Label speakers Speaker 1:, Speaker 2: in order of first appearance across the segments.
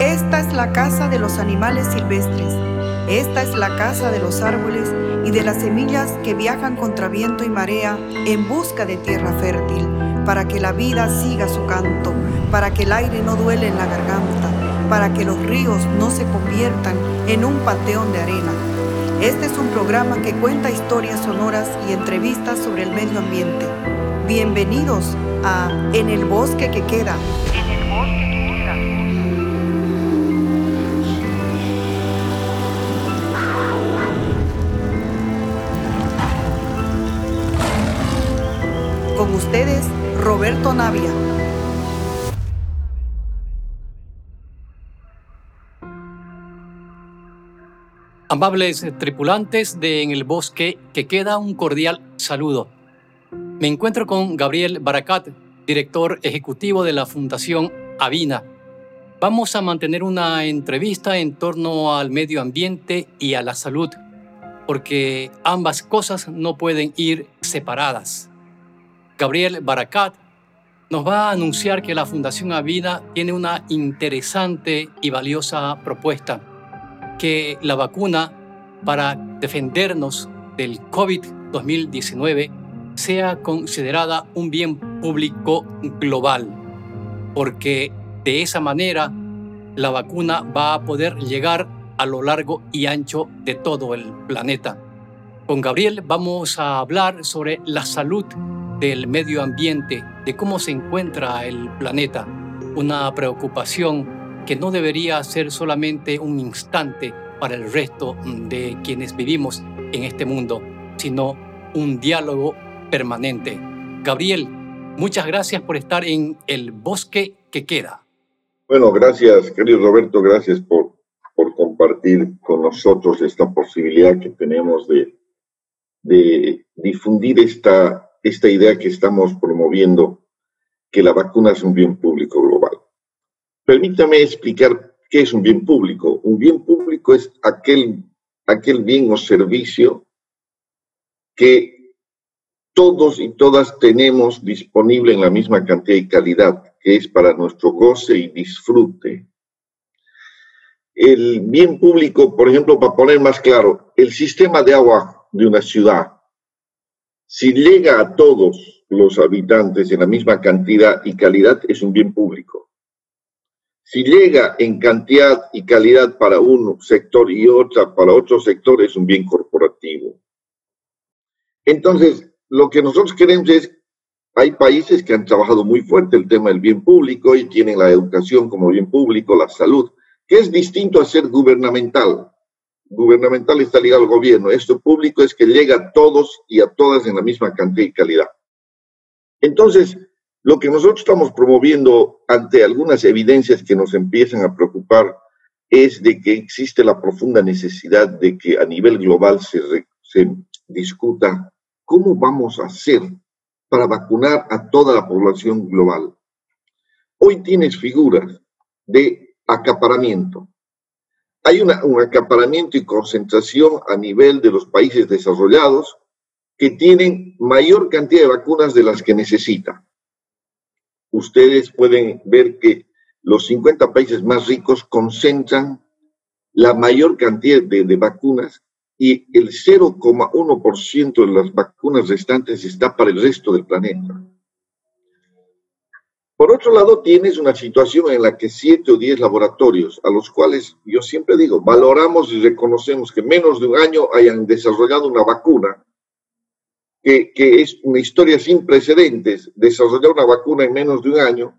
Speaker 1: Esta es la casa de los animales silvestres. Esta es la casa de los árboles y de las semillas que viajan contra viento y marea en busca de tierra fértil, para que la vida siga su canto, para que el aire no duele en la garganta, para que los ríos no se conviertan en un panteón de arena. Este es un programa que cuenta historias sonoras y entrevistas sobre el medio ambiente. Bienvenidos a En el bosque que queda. Con ustedes, Roberto Navia.
Speaker 2: Amables tripulantes de En el Bosque, que queda un cordial saludo. Me encuentro con Gabriel Baracat, director ejecutivo de la Fundación Avina. Vamos a mantener una entrevista en torno al medio ambiente y a la salud, porque ambas cosas no pueden ir separadas. Gabriel Baracat nos va a anunciar que la Fundación Avina tiene una interesante y valiosa propuesta que la vacuna para defendernos del COVID-2019 sea considerada un bien público global, porque de esa manera la vacuna va a poder llegar a lo largo y ancho de todo el planeta. Con Gabriel vamos a hablar sobre la salud del medio ambiente, de cómo se encuentra el planeta, una preocupación que no debería ser solamente un instante para el resto de quienes vivimos en este mundo, sino un diálogo permanente. Gabriel, muchas gracias por estar en El Bosque que Queda.
Speaker 3: Bueno, gracias, querido Roberto, gracias por, por compartir con nosotros esta posibilidad que tenemos de, de difundir esta, esta idea que estamos promoviendo, que la vacuna es un bien público global. Permítame explicar qué es un bien público. Un bien público es aquel, aquel bien o servicio que todos y todas tenemos disponible en la misma cantidad y calidad, que es para nuestro goce y disfrute. El bien público, por ejemplo, para poner más claro, el sistema de agua de una ciudad, si llega a todos los habitantes en la misma cantidad y calidad, es un bien público. Si llega en cantidad y calidad para un sector y otra para otro sector, es un bien corporativo. Entonces, lo que nosotros queremos es, hay países que han trabajado muy fuerte el tema del bien público y tienen la educación como bien público, la salud, que es distinto a ser gubernamental. Gubernamental está ligado al gobierno. Esto público es que llega a todos y a todas en la misma cantidad y calidad. Entonces, lo que nosotros estamos promoviendo ante algunas evidencias que nos empiezan a preocupar es de que existe la profunda necesidad de que a nivel global se, se discuta cómo vamos a hacer para vacunar a toda la población global. Hoy tienes figuras de acaparamiento. Hay una, un acaparamiento y concentración a nivel de los países desarrollados que tienen mayor cantidad de vacunas de las que necesitan ustedes pueden ver que los 50 países más ricos concentran la mayor cantidad de, vacunas y el 0,1% de las vacunas restantes está para el resto del planeta. Por otro lado, tienes una situación en la que 7 o 10 laboratorios, a los cuales yo siempre digo, valoramos y reconocemos que menos de un año hayan desarrollado una vacuna, que, es una historia sin precedentes, desarrollar una vacuna en menos de un año,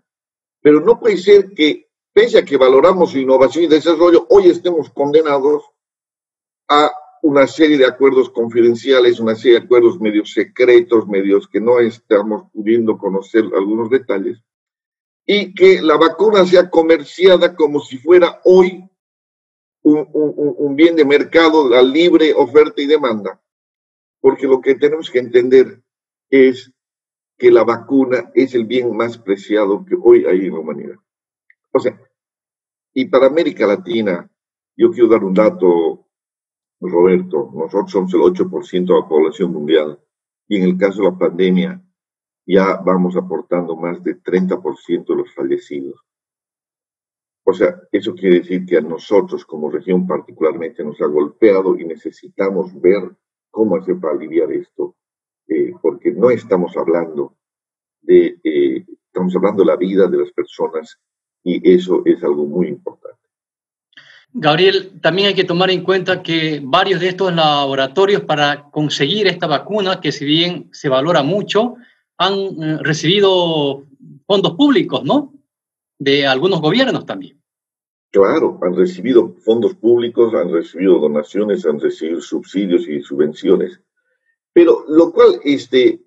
Speaker 3: pero no puede ser que, pese a que valoramos su innovación y desarrollo, hoy estemos condenados a una serie de acuerdos confidenciales, una serie de acuerdos medios secretos, medios que no estamos pudiendo conocer algunos detalles, y que la vacuna sea comerciada como si fuera hoy un, un bien de mercado, la libre oferta y demanda porque lo que tenemos que entender es que la vacuna es el bien más preciado que hoy hay en la humanidad. O sea, y para América Latina, yo quiero dar un dato, Roberto, nosotros somos el 8% de la población mundial y en el caso de la pandemia ya vamos aportando más de 30% de los fallecidos. O sea, eso quiere decir que a nosotros como región particularmente nos ha golpeado y necesitamos ver cómo hacer para aliviar esto, eh, porque no estamos hablando de, eh, estamos hablando de la vida de las personas y eso es algo muy importante.
Speaker 2: Gabriel, también hay que tomar en cuenta que varios de estos laboratorios para conseguir esta vacuna, que si bien se valora mucho, han eh, recibido fondos públicos, ¿no? De algunos gobiernos también.
Speaker 3: Claro, han recibido fondos públicos, han recibido donaciones, han recibido subsidios y subvenciones. Pero lo cual, este,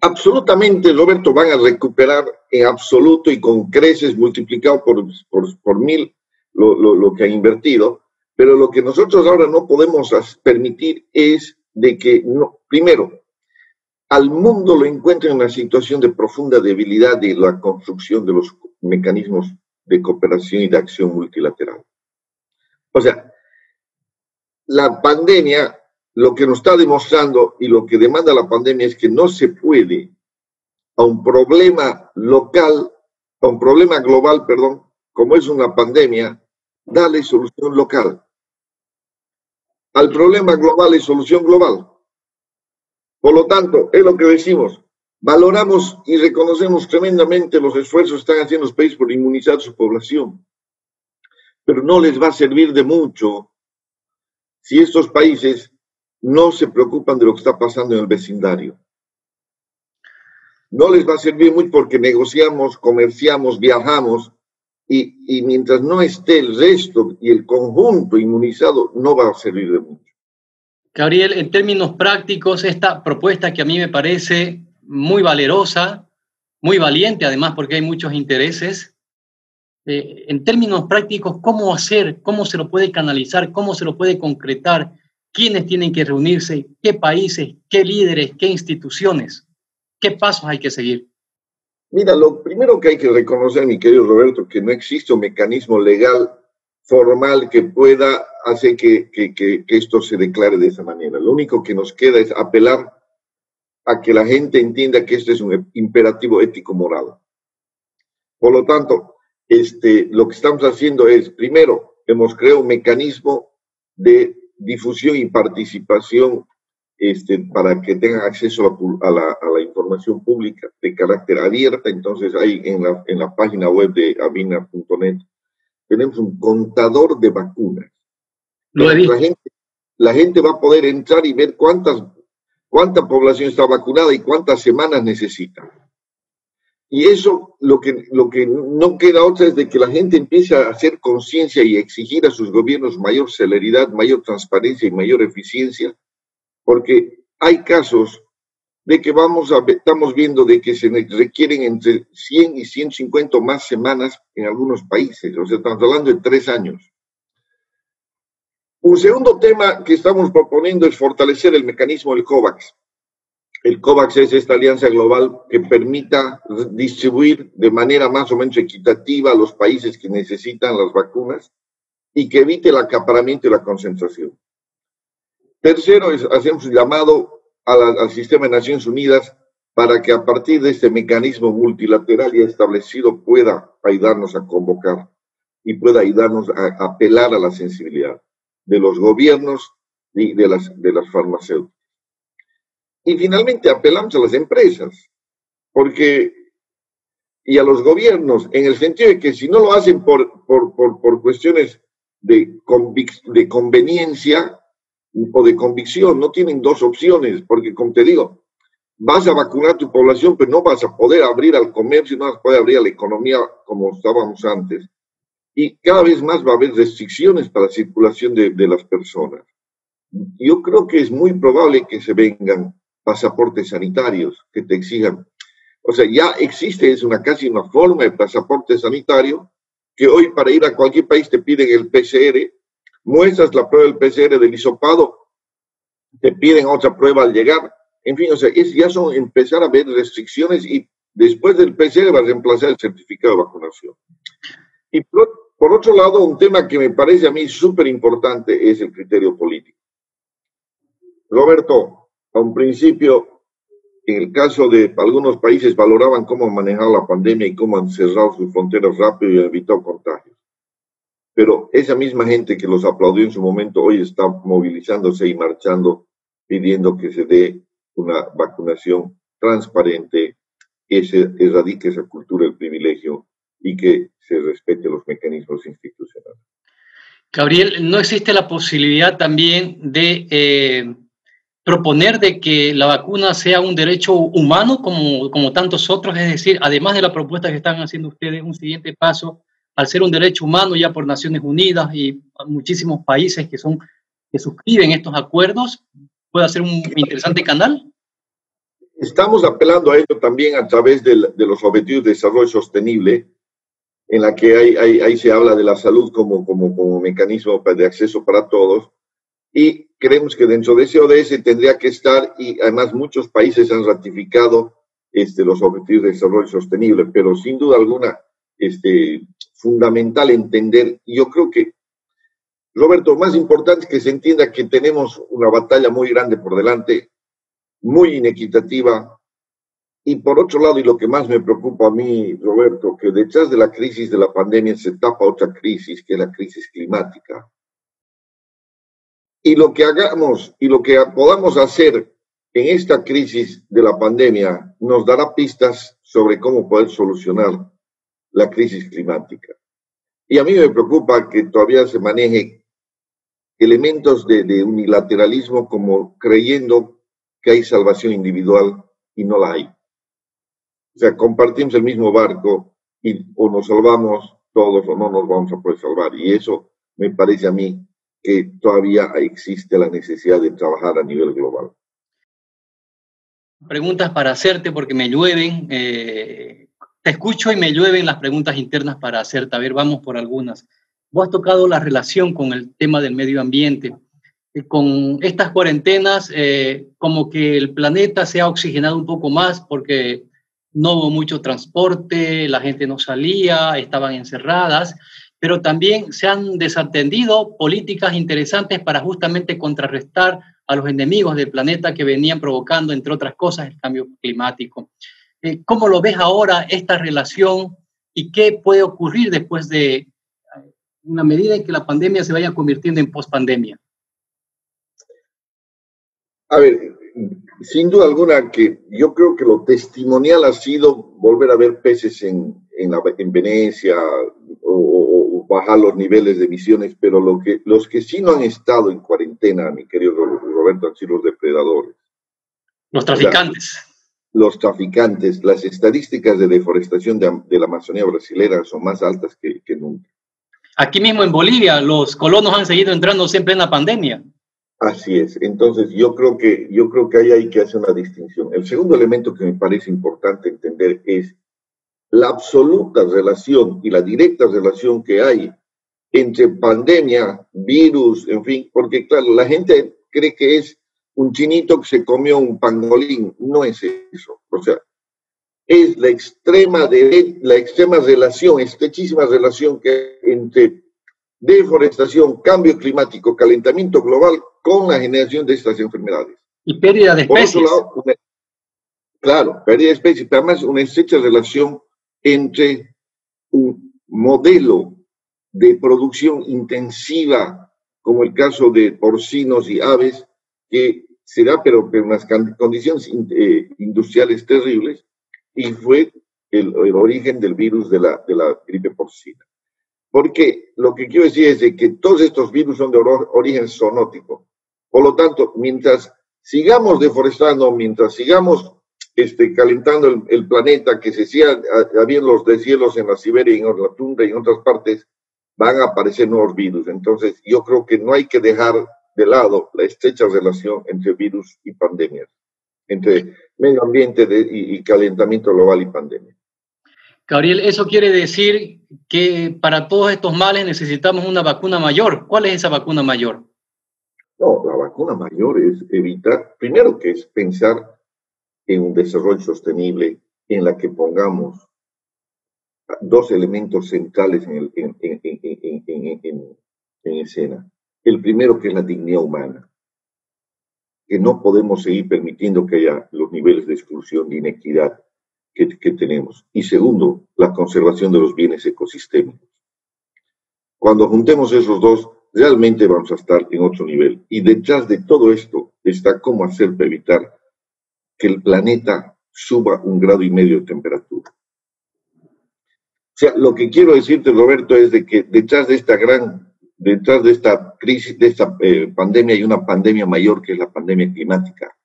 Speaker 3: absolutamente, Roberto, van a recuperar en absoluto y con creces multiplicado por, por, mil lo, lo, que ha invertido. Pero lo que nosotros ahora no podemos permitir es de que, primero, al mundo lo encuentra en una situación de profunda debilidad de la construcción de los mecanismos de cooperación y de acción multilateral. O sea, la pandemia lo que nos está demostrando y lo que demanda la pandemia es que no se puede a un problema local, a un problema global, perdón, como es una pandemia, darle solución local. Al problema global es solución global. Por lo tanto, es lo que decimos, valoramos y reconocemos tremendamente los esfuerzos que están haciendo los países por inmunizar su población, pero no les va a servir de mucho si estos países no se preocupan de lo que está pasando en el vecindario. No les va a servir mucho porque negociamos, comerciamos, viajamos y, y mientras no esté el resto y el conjunto inmunizado, no va a servir de mucho.
Speaker 2: Gabriel, en términos prácticos, esta propuesta que a mí me parece muy valerosa, muy valiente además porque hay muchos intereses, eh, en términos prácticos, ¿cómo hacer? ¿Cómo se lo puede canalizar? ¿Cómo se lo puede concretar? ¿Quiénes tienen que reunirse? ¿Qué países? ¿Qué líderes? ¿Qué instituciones? ¿Qué pasos hay que seguir?
Speaker 3: Mira, lo primero que hay que reconocer, mi querido Roberto, que no existe un mecanismo legal formal que pueda hacer que, que, que, esto se declare de esa manera. Lo único que nos queda es apelar a que la gente entienda que este es un imperativo ético-moral. Por lo tanto, este, lo que estamos haciendo es, primero, hemos creado un mecanismo de difusión y participación este, para que tengan acceso a la, a la, información pública de carácter abierta. Entonces, ahí en la, en la página web de avina.net tenemos un contador de vacunas.
Speaker 2: Lo he
Speaker 3: la, gente, la gente va a poder entrar y ver cuántas, cuánta población está vacunada y cuántas semanas necesita. Y eso, lo que, lo que no queda otra es de que la gente empiece a hacer conciencia y exigir a sus gobiernos mayor celeridad, mayor transparencia y mayor eficiencia, porque hay casos de que vamos a, estamos viendo de que se requieren entre 100 y 150 más semanas en algunos países, o sea, estamos hablando de tres años. Un segundo tema que estamos proponiendo es fortalecer el mecanismo del COVAX. El COVAX es esta alianza global que permita distribuir de manera más o menos equitativa a los países que necesitan las vacunas y que evite el acaparamiento y la concentración. Tercero, es, hacemos un llamado al sistema de Naciones Unidas para que a partir de este mecanismo multilateral ya establecido pueda ayudarnos a convocar y pueda ayudarnos a, apelar a la sensibilidad de los gobiernos y de las, de las farmacéuticas. Y finalmente apelamos a las empresas, porque y a los gobiernos, en el sentido de que si no lo hacen por, por, por, por cuestiones de, de conveniencia, o de convicción, no tienen dos opciones, porque como te digo, vas a vacunar tu población, pero no vas a poder abrir al comercio, no vas a poder abrir a la economía como estábamos antes. Y cada vez más va a haber restricciones para la circulación de, de las personas. Yo creo que es muy probable que se vengan pasaportes sanitarios que te exijan. O sea, ya existe, es una casi una forma de pasaporte sanitario, que hoy para ir a cualquier país te piden el PCR, muestras la prueba del PCR del hisopado, te piden otra prueba al llegar. En fin, o sea, es, ya son empezar a haber restricciones y después del PCR va a reemplazar el certificado de vacunación. Y por, por otro lado, un tema que me parece a mí súper importante es el criterio político. Roberto, a un principio, en el caso de algunos países valoraban cómo manejar la pandemia y cómo han cerrado sus fronteras rápido y evitado contagios. Pero esa misma gente que los aplaudió en su momento hoy está movilizándose y marchando pidiendo que se dé una vacunación transparente, que se erradique esa cultura del privilegio y que se respete los mecanismos institucionales.
Speaker 2: Gabriel, ¿no existe la posibilidad también de eh, proponer de que la vacuna sea un derecho humano como, como tantos otros? Es decir, además de la propuesta que están haciendo ustedes, un siguiente paso, al ser un derecho humano ya por Naciones Unidas y muchísimos países que, son, que suscriben estos acuerdos, puede ser un interesante canal?
Speaker 3: Estamos apelando a ello también a través de, los objetivos de desarrollo sostenible, en la que ahí, ahí, se habla de la salud como, como, como mecanismo de acceso para todos. Y creemos que dentro de ese ODS tendría que estar, y además muchos países han ratificado este, los objetivos de desarrollo sostenible, pero sin duda alguna, este, fundamental entender, yo creo que Roberto, más importante es que se entienda que tenemos una batalla muy grande por delante, muy inequitativa. Y por otro lado, y lo que más me preocupa a mí, Roberto, que detrás de la crisis de la pandemia se tapa otra crisis, que es la crisis climática. Y lo que hagamos y lo que podamos hacer en esta crisis de la pandemia nos dará pistas sobre cómo poder solucionar la crisis climática. Y a mí me preocupa que todavía se maneje elementos de, unilateralismo como creyendo que hay salvación individual y no la hay. O sea, compartimos el mismo barco y o nos salvamos todos o no nos vamos a poder salvar. Y eso me parece a mí que todavía existe la necesidad de trabajar a nivel global.
Speaker 2: Preguntas para hacerte porque me llueven. Eh, te escucho y me llueven las preguntas internas para hacerte. A ver, vamos por algunas. Vos has tocado la relación con el tema del medio ambiente. Eh, con estas cuarentenas, eh, como que el planeta se ha oxigenado un poco más porque no hubo mucho transporte, la gente no salía, estaban encerradas, pero también se han desatendido políticas interesantes para justamente contrarrestar a los enemigos del planeta que venían provocando, entre otras cosas, el cambio climático. Eh, ¿Cómo lo ves ahora esta relación y qué puede ocurrir después de en la medida en que la pandemia se vaya convirtiendo en pospandemia?
Speaker 3: A ver, sin duda alguna que yo creo que lo testimonial ha sido volver a ver peces en, en, Venecia o, bajar los niveles de emisiones, pero lo que, los que sí no han estado en cuarentena, mi querido Roberto, han sido los depredadores.
Speaker 2: Los traficantes.
Speaker 3: los traficantes, las estadísticas de deforestación de, la Amazonía brasileña son más altas que, que nunca.
Speaker 2: Aquí mismo en Bolivia, los colonos han seguido entrando siempre en la pandemia.
Speaker 3: Así es. Entonces, yo creo que yo creo que ahí hay que hacer una distinción. El segundo elemento que me parece importante entender es la absoluta relación y la directa relación que hay entre pandemia, virus, en fin, porque claro, la gente cree que es un chinito que se comió un pangolín. No es eso. O sea, es la extrema, de, la extrema relación, estrechísima relación que entre deforestación, cambio climático, calentamiento global con la generación de estas enfermedades.
Speaker 2: Y pérdida de especies.
Speaker 3: claro, pérdida de especies, pero además una estrecha relación entre un modelo de producción intensiva, como el caso de porcinos y aves, que será, pero en unas condiciones eh, industriales terribles, y fue el, origen del virus de la, de la gripe porcina. Porque lo que quiero decir es de que todos estos virus son de origen zoonótico. Por lo tanto, mientras sigamos deforestando, mientras sigamos este, calentando el, planeta, que se sigan habiendo los deshielos en la Siberia y en la tundra y en otras partes, van a aparecer nuevos virus. Entonces, yo creo que no hay que dejar de lado la estrecha relación entre virus y pandemias entre medio ambiente y, calentamiento global y pandemia.
Speaker 2: Gabriel, eso quiere decir que para todos estos males necesitamos una vacuna mayor. ¿Cuál es esa vacuna mayor?
Speaker 3: No, la vacuna mayor es evitar, primero que es pensar en un desarrollo sostenible en la que pongamos dos elementos centrales en, en escena. El primero que es la dignidad humana que no podemos seguir permitiendo que haya los niveles de exclusión, de inequidad que, tenemos. Y segundo, la conservación de los bienes ecosistémicos. Cuando juntemos esos dos, realmente vamos a estar en otro nivel. Y detrás de todo esto está cómo hacer para evitar que el planeta suba un grado y medio de temperatura. O sea, lo que quiero decirte, Roberto, es de que detrás de esta gran, detrás de esta crisis, de esta eh, pandemia, hay una pandemia mayor que es la pandemia climática.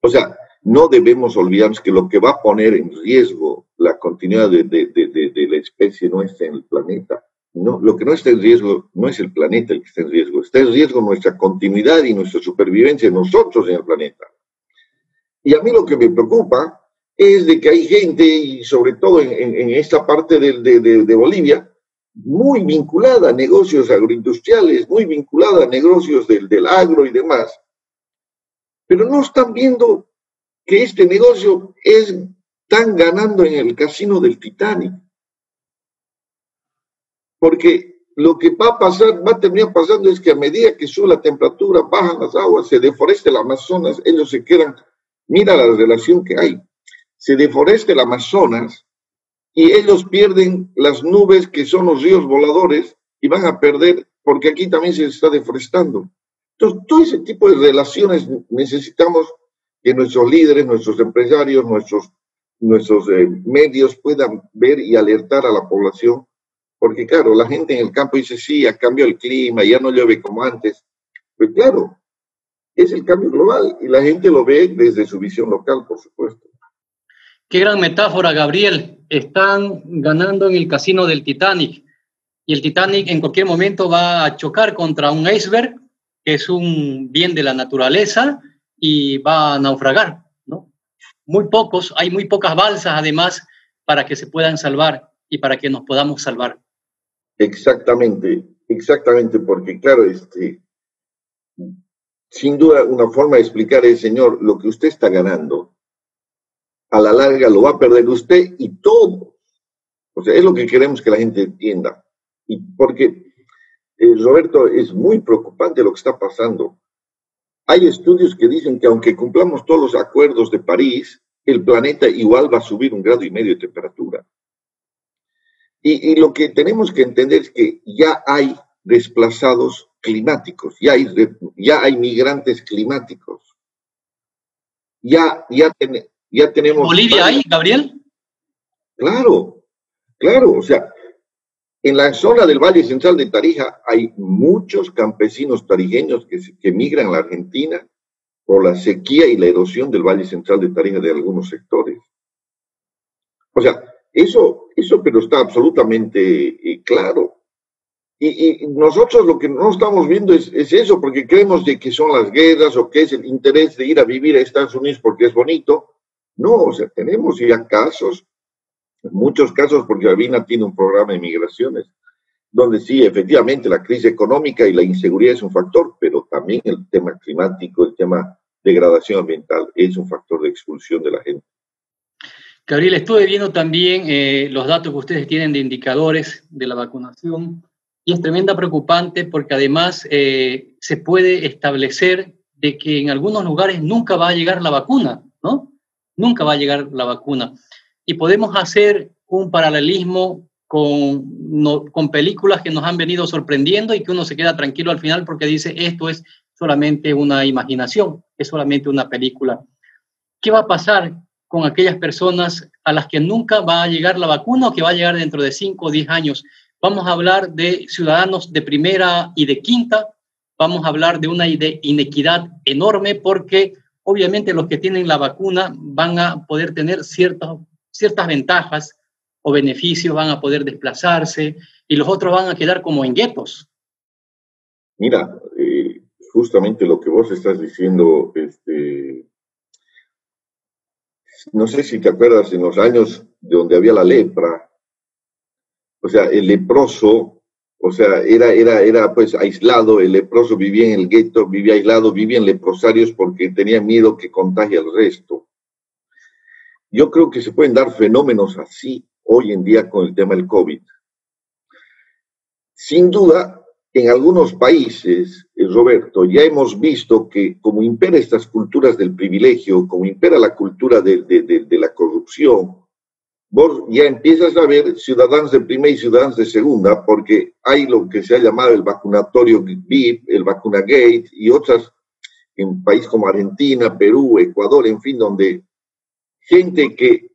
Speaker 3: O sea, no debemos olvidarnos que lo que va a poner en riesgo la continuidad de, de, de, de la especie nuestra en el planeta, no, lo que no está en riesgo no es el planeta el que está en riesgo, está en riesgo nuestra continuidad y nuestra supervivencia, nosotros en el planeta. Y a mí lo que me preocupa es de que hay gente, y sobre todo en, esta parte de, Bolivia, muy vinculada a negocios agroindustriales, muy vinculada a negocios del, del agro y demás, pero no están viendo que este negocio es tan ganando en el casino del Titanic. Porque lo que va a pasar, va a terminar pasando es que a medida que sube la temperatura, bajan las aguas, se deforesta el Amazonas, ellos se quedan, mira la relación que hay se deforesta el Amazonas y ellos pierden las nubes que son los ríos voladores y van a perder, porque aquí también se está deforestando. Entonces, todo ese tipo de relaciones necesitamos que nuestros líderes, nuestros empresarios, nuestros, nuestros eh, medios puedan ver y alertar a la población, porque claro, la gente en el campo dice, sí, ha cambiado el clima, ya no llueve como antes. Pues claro, es el cambio global y la gente lo ve desde su visión local, por supuesto.
Speaker 2: Qué gran metáfora, Gabriel. Están ganando en el casino del Titanic y el Titanic en cualquier momento va a chocar contra un iceberg, que es un bien de la naturaleza, y va a naufragar. ¿no? Muy pocos, hay muy pocas balsas además para que se puedan salvar y para que nos podamos salvar.
Speaker 3: Exactamente, exactamente, porque claro, este, sin duda una forma de explicar es, señor, lo que usted está ganando a la larga lo va a perder usted y todo. O sea, es lo que queremos que la gente entienda. Y porque, eh, Roberto, es muy preocupante lo que está pasando. Hay estudios que dicen que aunque cumplamos todos los acuerdos de París, el planeta igual va a subir un grado y medio de temperatura. Y, y lo que tenemos que entender es que ya hay desplazados climáticos, ya hay, ya hay migrantes climáticos. Ya, ya, ten, ya tenemos...
Speaker 2: ¿Bolivia hay, Gabriel?
Speaker 3: Claro, claro, o sea, en la zona del Valle Central de Tarija hay muchos campesinos tarijeños que, que migran a la Argentina por la sequía y la erosión del Valle Central de Tarija de algunos sectores. O sea, eso, eso pero está absolutamente eh, claro. Y, nosotros lo que no estamos viendo es, es, eso, porque creemos de que son las guerras o que es el interés de ir a vivir a Estados Unidos porque es bonito, no, o sea, tenemos ya casos, muchos casos, porque Avina tiene un programa de migraciones, donde sí, efectivamente, la crisis económica y la inseguridad es un factor, pero también el tema climático, el tema degradación ambiental es un factor de expulsión de la gente.
Speaker 2: Gabriel, estuve viendo también eh, los datos que ustedes tienen de indicadores de la vacunación y es tremenda preocupante porque además eh, se puede establecer de que en algunos lugares nunca va a llegar la vacuna, ¿no? nunca va a llegar la vacuna. Y podemos hacer un paralelismo con, con películas que nos han venido sorprendiendo y que uno se queda tranquilo al final porque dice, esto es solamente una imaginación, es solamente una película. ¿Qué va a pasar con aquellas personas a las que nunca va a llegar la vacuna o que va a llegar dentro de 5 o 10 años? Vamos a hablar de ciudadanos de primera y de quinta, vamos a hablar de una inequidad enorme porque obviamente los que tienen la vacuna van a poder tener ciertas, ciertas ventajas o beneficios, van a poder desplazarse y los otros van a quedar como en guetos.
Speaker 3: Mira, eh, justamente lo que vos estás diciendo, este, no sé si te acuerdas en los años de donde había la lepra, o sea, el leproso o sea, era, era, era pues aislado, el leproso vivía en el gueto, vivía aislado, vivía en leprosarios porque tenía miedo que contagie al resto. Yo creo que se pueden dar fenómenos así hoy en día con el tema del COVID. Sin duda, en algunos países, eh, Roberto, ya hemos visto que como impera estas culturas del privilegio, como impera la cultura de, la corrupción, vos ya empiezas a ver ciudadanos de primera y ciudadanos de segunda, porque hay lo que se ha llamado el vacunatorio VIP, el vacunagate y otras en países como Argentina, Perú, Ecuador, en fin, donde gente que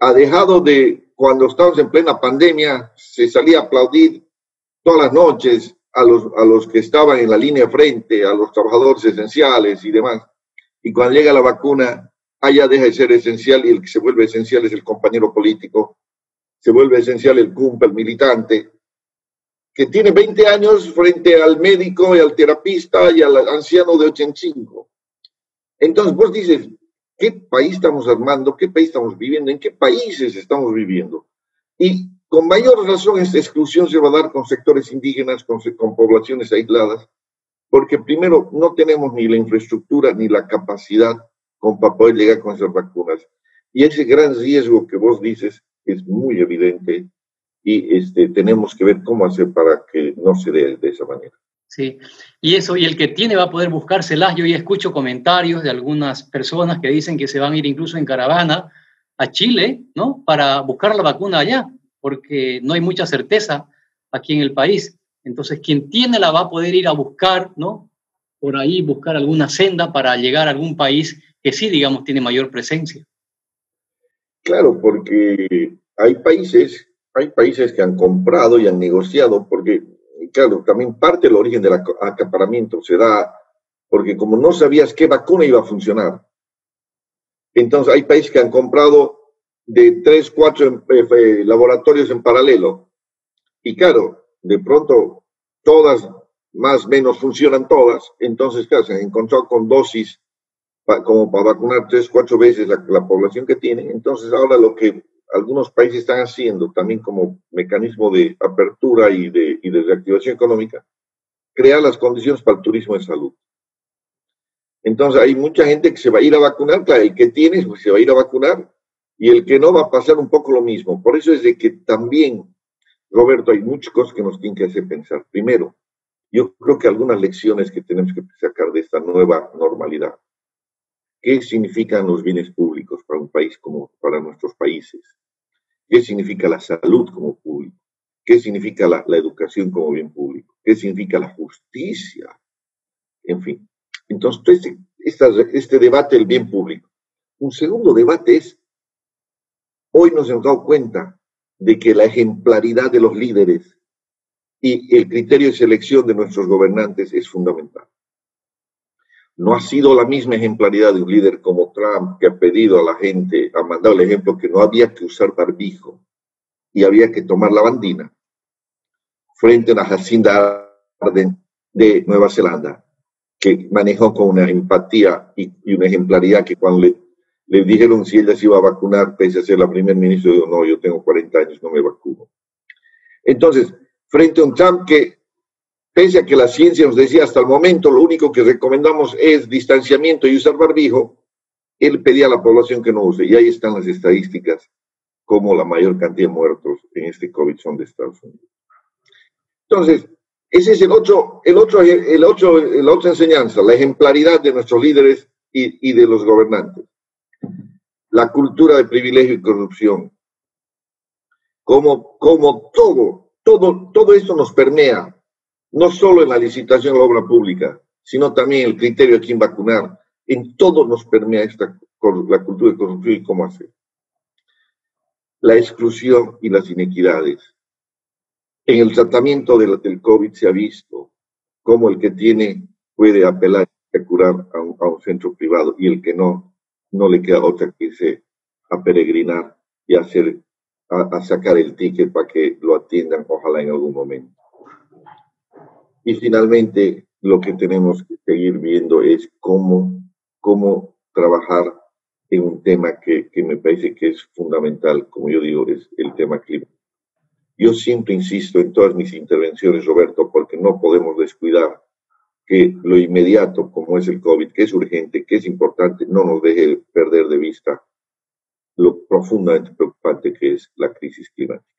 Speaker 3: ha dejado de, cuando estamos en plena pandemia, se salía a aplaudir todas las noches a los, a los que estaban en la línea frente, a los trabajadores esenciales y demás. Y cuando llega la vacuna, allá deja de ser esencial y el que se vuelve esencial es el compañero político, se vuelve esencial el CUMP, el militante, que tiene 20 años frente al médico y al terapista y al anciano de 85. Entonces vos dices, ¿qué país estamos armando? ¿Qué país estamos viviendo? ¿En qué países estamos viviendo? Y con mayor razón esta exclusión se va a dar con sectores indígenas, con, con poblaciones aisladas, porque primero no tenemos ni la infraestructura ni la capacidad para poder llegar con esas vacunas. Y ese gran riesgo que vos dices es muy evidente y este, tenemos que ver cómo hacer para que no se dé de esa manera.
Speaker 2: Sí, y eso, y el que tiene va a poder buscárselas. Yo ya escucho comentarios de algunas personas que dicen que se van a ir incluso en caravana a Chile, ¿no? Para buscar la vacuna allá porque no hay mucha certeza aquí en el país. Entonces, quien tiene la va a poder ir a buscar, ¿no? Por ahí buscar alguna senda para llegar a algún país que sí, digamos, tiene mayor presencia.
Speaker 3: Claro, porque hay países, hay países que han comprado y han negociado, porque, claro, también parte del origen del acaparamiento se da porque como no sabías qué vacuna iba a funcionar, entonces hay países que han comprado de tres, cuatro eh, eh, laboratorios en paralelo. Y claro, de pronto todas más o menos funcionan todas, entonces claro, se han con dosis como para vacunar tres, cuatro veces la, la, población que tienen. Entonces ahora lo que algunos países están haciendo también como mecanismo de apertura y de, reactivación económica, crear las condiciones para el turismo de salud. Entonces hay mucha gente que se va a ir a vacunar, claro, y que tiene, pues se va a ir a vacunar, y el que no va a pasar un poco lo mismo. Por eso es de que también, Roberto, hay muchas cosas que nos tienen que hacer pensar. Primero, yo creo que algunas lecciones que tenemos que sacar de esta nueva normalidad. ¿Qué significan los bienes públicos para un país como para nuestros países? ¿Qué significa la salud como público? ¿Qué significa la, educación como bien público? ¿Qué significa la justicia? En fin. Entonces, este, este debate del bien público. Un segundo debate es Hoy nos hemos dado cuenta de que la ejemplaridad de los líderes y el criterio de selección de nuestros gobernantes es fundamental. No ha sido la misma ejemplaridad de un líder como Trump que ha pedido a la gente, ha mandado el ejemplo que no había que usar barbijo y había que tomar la bandina frente a la Jacinda Arden de Nueva Zelanda, que manejó con una empatía y, una ejemplaridad que cuando le dijeron si ella se iba a vacunar, pese a ser la primer ministro, dijo, no, yo tengo 40 años, no me vacuno. Entonces, frente a un Trump que, pese a que la ciencia nos decía hasta el momento, lo único que recomendamos es distanciamiento y usar barbijo, él pedía a la población que no use. Y ahí están las estadísticas, como la mayor cantidad de muertos en este COVID son de Estados Unidos. Entonces, ese es el otro, el otro, el otro, la otra enseñanza, la ejemplaridad de nuestros líderes y, y de los gobernantes la cultura de privilegio y corrupción. Como, como todo, todo, todo esto nos permea, no solo en la licitación de la obra pública, sino también el criterio de quién vacunar. En todo nos permea esta, la cultura de corrupción y cómo hacer. La exclusión y las inequidades. En el tratamiento del, del COVID se ha visto cómo el que tiene puede apelar a curar a un, centro privado y el que no no le queda otra que irse a peregrinar y hacer, a, sacar el ticket para que lo atiendan, ojalá en algún momento. Y finalmente, lo que tenemos que seguir viendo es cómo, cómo trabajar en un tema que, me parece que es fundamental, como yo digo, es el tema climático. Yo siempre insisto en todas mis intervenciones, Roberto, porque no podemos descuidar que lo inmediato, como es el COVID, que es urgente, que es importante, no nos deje perder de vista lo profundamente preocupante que es la crisis climática.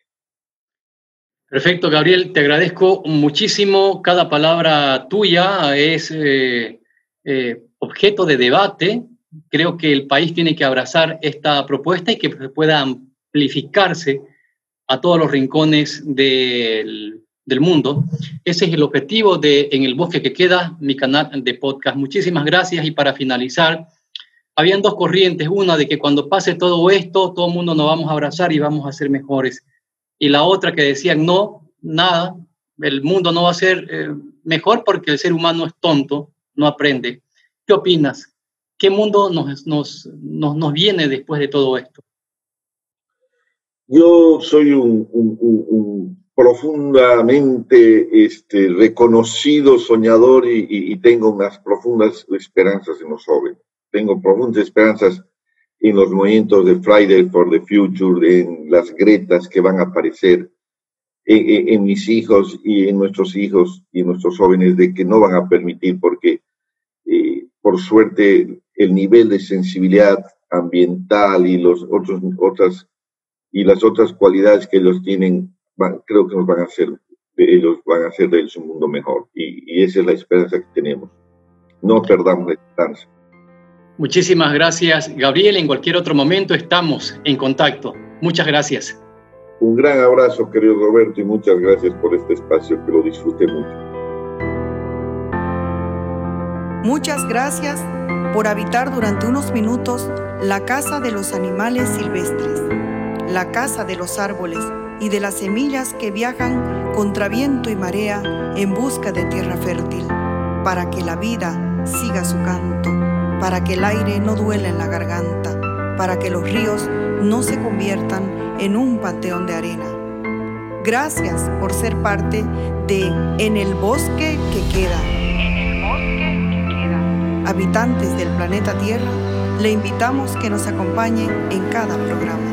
Speaker 2: Perfecto, Gabriel, te agradezco muchísimo. Cada palabra tuya es eh, eh, objeto de debate. Creo que el país tiene que abrazar esta propuesta y que pueda amplificarse a todos los rincones del, del mundo. Ese es el objetivo de En el Bosque que Queda, mi canal de podcast. Muchísimas gracias y para finalizar, habían dos corrientes, una de que cuando pase todo esto, todo el mundo nos vamos a abrazar y vamos a ser mejores. Y la otra que decían, no, nada, el mundo no va a ser eh, mejor porque el ser humano es tonto, no aprende. ¿Qué opinas? ¿Qué mundo nos, nos, nos, nos viene después de todo esto?
Speaker 3: Yo soy un, un, un, profundamente este, reconocido soñador y, y, tengo unas profundas esperanzas en los jóvenes. Tengo profundas esperanzas en los movimientos de Friday for the Future, en las gretas que van a aparecer, en, en, en mis hijos y en nuestros hijos y en nuestros jóvenes, de que no van a permitir, porque eh, por suerte el nivel de sensibilidad ambiental y los otros otras y las otras cualidades que ellos tienen van, creo que nos van a hacer ellos van a hacer de ellos un mundo mejor. Y, y esa es la esperanza que tenemos. No perdamos la esperanza
Speaker 2: muchísimas gracias Gabriel. En cualquier otro momento estamos en contacto. Muchas gracias.
Speaker 3: Un gran abrazo querido Roberto y muchas gracias por este espacio que lo disfruté mucho.
Speaker 1: Muchas gracias por habitar durante unos minutos la casa de los animales silvestres, la casa de los árboles y de las semillas que viajan contra viento y marea en busca de tierra fértil, para que la vida siga su canto, para que el aire no duela en la garganta, para que los ríos no se conviertan en un panteón de arena. Gracias por ser parte de En el bosque que queda habitantes del planeta Tierra, le invitamos que nos acompañe en cada programa.